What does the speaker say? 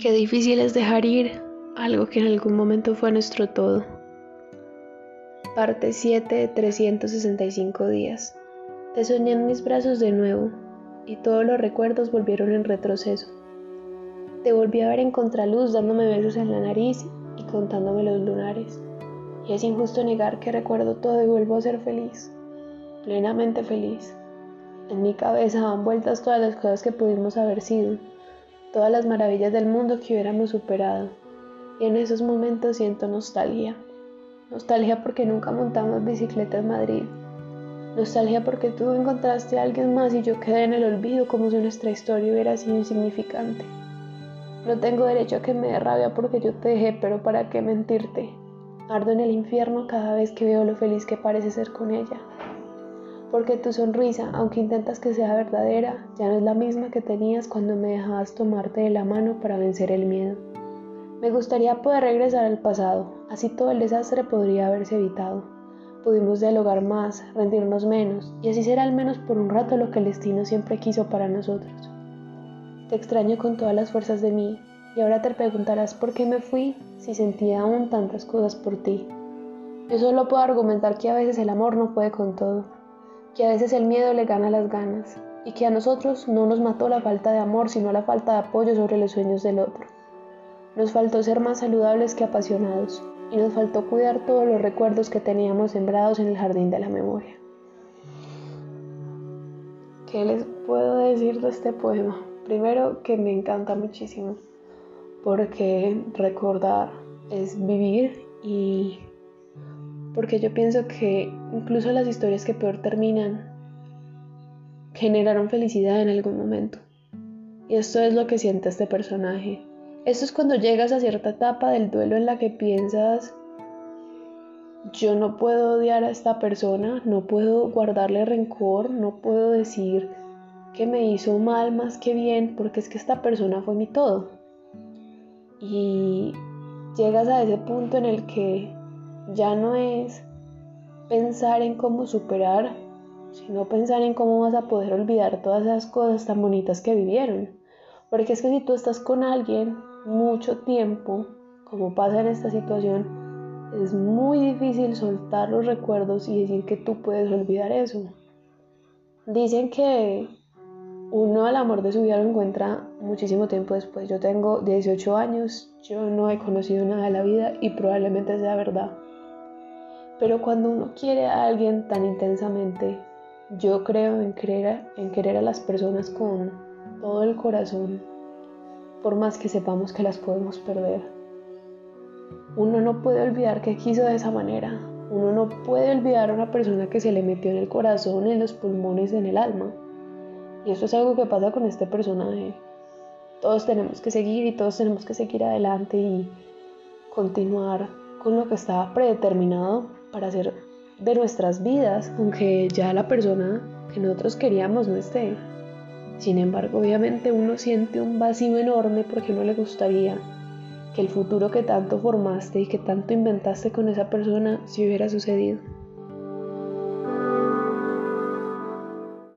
Qué difícil es dejar ir algo que en algún momento fue nuestro todo. Parte 7 de 365 días. Te soñé en mis brazos de nuevo y todos los recuerdos volvieron en retroceso. Te volví a ver en contraluz dándome besos en la nariz y contándome los lunares. Y es injusto negar que recuerdo todo y vuelvo a ser feliz, plenamente feliz. En mi cabeza dan vueltas todas las cosas que pudimos haber sido todas las maravillas del mundo que hubiéramos superado. Y en esos momentos siento nostalgia. Nostalgia porque nunca montamos bicicleta en Madrid. Nostalgia porque tú encontraste a alguien más y yo quedé en el olvido como si nuestra historia hubiera sido insignificante. No tengo derecho a que me dé rabia porque yo te dejé, pero ¿para qué mentirte? Ardo en el infierno cada vez que veo lo feliz que parece ser con ella porque tu sonrisa, aunque intentas que sea verdadera, ya no es la misma que tenías cuando me dejabas tomarte de la mano para vencer el miedo. Me gustaría poder regresar al pasado, así todo el desastre podría haberse evitado. Pudimos dialogar más, rendirnos menos, y así será al menos por un rato lo que el destino siempre quiso para nosotros. Te extraño con todas las fuerzas de mí, y ahora te preguntarás por qué me fui si sentía aún tantas cosas por ti. Yo solo puedo argumentar que a veces el amor no puede con todo, que a veces el miedo le gana las ganas y que a nosotros no nos mató la falta de amor, sino la falta de apoyo sobre los sueños del otro. Nos faltó ser más saludables que apasionados y nos faltó cuidar todos los recuerdos que teníamos sembrados en el jardín de la memoria. ¿Qué les puedo decir de este poema? Primero que me encanta muchísimo porque recordar es vivir y porque yo pienso que incluso las historias que peor terminan generaron felicidad en algún momento. Y esto es lo que siente este personaje. Esto es cuando llegas a cierta etapa del duelo en la que piensas, yo no puedo odiar a esta persona, no puedo guardarle rencor, no puedo decir que me hizo mal más que bien, porque es que esta persona fue mi todo. Y llegas a ese punto en el que ya no es pensar en cómo superar, sino pensar en cómo vas a poder olvidar todas esas cosas tan bonitas que vivieron. Porque es que si tú estás con alguien mucho tiempo, como pasa en esta situación, es muy difícil soltar los recuerdos y decir que tú puedes olvidar eso. Dicen que uno al amor de su vida lo encuentra muchísimo tiempo después. Yo tengo 18 años, yo no he conocido nada de la vida y probablemente sea verdad. Pero cuando uno quiere a alguien tan intensamente, yo creo en querer, a las personas con todo el corazón, por más que sepamos que las podemos perder. Uno no puede olvidar que quiso de esa manera. Uno no puede olvidar a una persona que se le metió en el corazón, en los pulmones, en el alma. Y eso es algo que pasa con este personaje. Todos tenemos que seguir y todos tenemos que seguir adelante y continuar con lo que estaba predeterminado para hacer de nuestras vidas, aunque ya la persona que nosotros queríamos no esté. Sin embargo, obviamente uno siente un vacío enorme porque no le gustaría que el futuro que tanto formaste y que tanto inventaste con esa persona se hubiera sucedido.